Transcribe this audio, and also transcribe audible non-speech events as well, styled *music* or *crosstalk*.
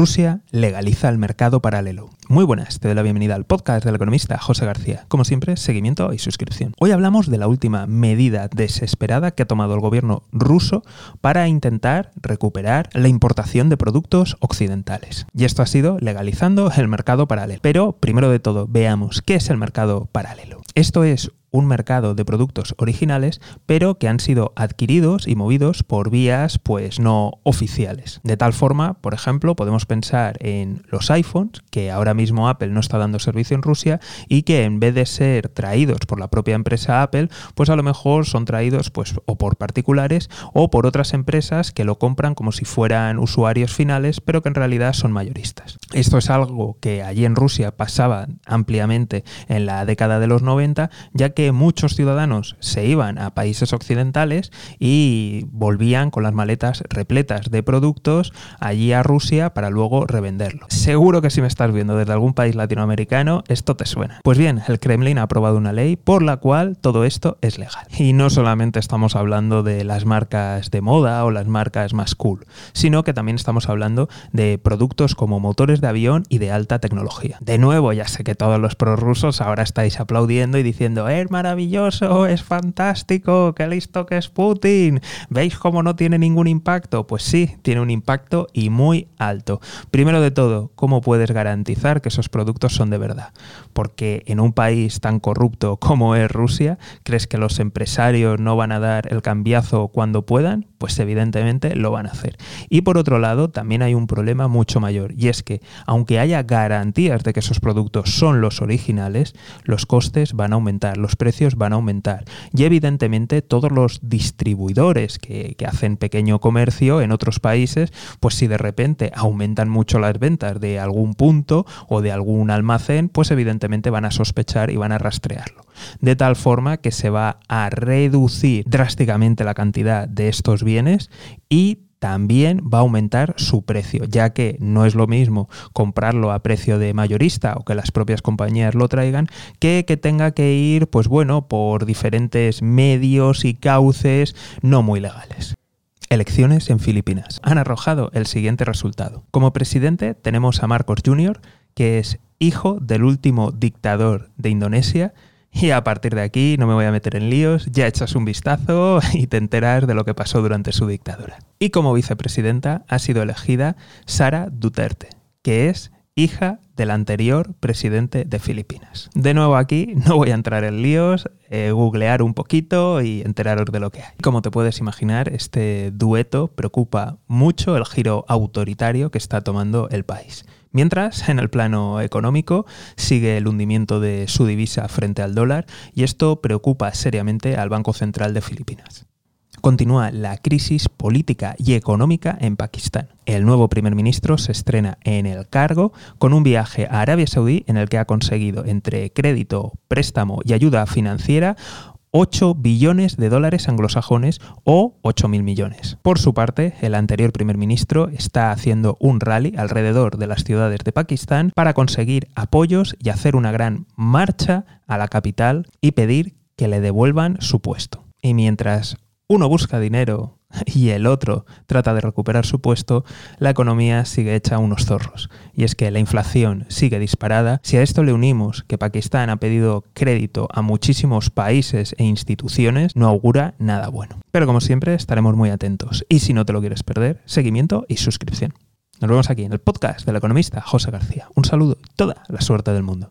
Rusia legaliza el mercado paralelo. Muy buenas, te doy la bienvenida al podcast del economista José García. Como siempre, seguimiento y suscripción. Hoy hablamos de la última medida desesperada que ha tomado el gobierno ruso para intentar recuperar la importación de productos occidentales. Y esto ha sido legalizando el mercado paralelo. Pero, primero de todo, veamos qué es el mercado paralelo. Esto es un mercado de productos originales, pero que han sido adquiridos y movidos por vías pues no oficiales. De tal forma, por ejemplo, podemos pensar en los iPhones, que ahora mismo Apple no está dando servicio en Rusia y que en vez de ser traídos por la propia empresa Apple, pues a lo mejor son traídos pues o por particulares o por otras empresas que lo compran como si fueran usuarios finales, pero que en realidad son mayoristas. Esto es algo que allí en Rusia pasaba ampliamente en la década de los 90, ya que muchos ciudadanos se iban a países occidentales y volvían con las maletas repletas de productos allí a Rusia para luego revenderlo. Seguro que si me estás viendo desde algún país latinoamericano, esto te suena. Pues bien, el Kremlin ha aprobado una ley por la cual todo esto es legal. Y no solamente estamos hablando de las marcas de moda o las marcas más cool, sino que también estamos hablando de productos como motores de avión y de alta tecnología. De nuevo, ya sé que todos los prorrusos ahora estáis aplaudiendo y diciendo, eh, maravilloso, es fantástico, qué listo que es Putin. ¿Veis cómo no tiene ningún impacto? Pues sí, tiene un impacto y muy alto. Primero de todo, ¿cómo puedes garantizar que esos productos son de verdad? Porque en un país tan corrupto como es Rusia, ¿crees que los empresarios no van a dar el cambiazo cuando puedan? Pues evidentemente lo van a hacer. Y por otro lado, también hay un problema mucho mayor, y es que aunque haya garantías de que esos productos son los originales, los costes van a aumentar, los precios van a aumentar. Y evidentemente todos los distribuidores que, hacen pequeño comercio en otros países, pues si de repente aumentan mucho las ventas de algún punto o de algún almacén, pues evidentemente van a sospechar y van a rastrearlo. De tal forma que se va a reducir drásticamente la cantidad de estos bienes y también va a aumentar su precio, ya que no es lo mismo comprarlo a precio de mayorista o que las propias compañías lo traigan, que que tenga que ir, pues bueno, por diferentes medios y cauces no muy legales. Elecciones en Filipinas han arrojado el siguiente resultado. Como presidente tenemos a Marcos Jr., que es hijo del último dictador de Indonesia, y a partir de aquí no me voy a meter en líos, ya echas un vistazo *laughs* y te enteras de lo que pasó durante su dictadura. Y como vicepresidenta ha sido elegida Sara Duterte, que es hija del anterior presidente de Filipinas. De nuevo aquí no voy a entrar en líos, eh, googlear un poquito y enteraros de lo que hay. Como te puedes imaginar, este dueto preocupa mucho el giro autoritario que está tomando el país. Mientras, en el plano económico, sigue el hundimiento de su divisa frente al dólar y esto preocupa seriamente al Banco Central de Filipinas. Continúa la crisis política y económica en Pakistán. El nuevo primer ministro se estrena en el cargo con un viaje a Arabia Saudí en el que ha conseguido entre crédito, préstamo y ayuda financiera 8 billones de dólares anglosajones o 8.000 millones. Por su parte, el anterior primer ministro está haciendo un rally alrededor de las ciudades de Pakistán para conseguir apoyos y hacer una gran marcha a la capital y pedir que le devuelvan su puesto. Y mientras uno busca dinero *laughs* y el otro trata de recuperar su puesto, la economía sigue hecha unos zorros. Y es que la inflación sigue disparada. Si a esto le unimos que Pakistán ha pedido crédito a muchísimos países e instituciones, no augura nada bueno. Pero como siempre, estaremos muy atentos. Y si no te lo quieres perder, seguimiento y suscripción. Nos vemos aquí en el podcast del economista José García. Un saludo y toda la suerte del mundo.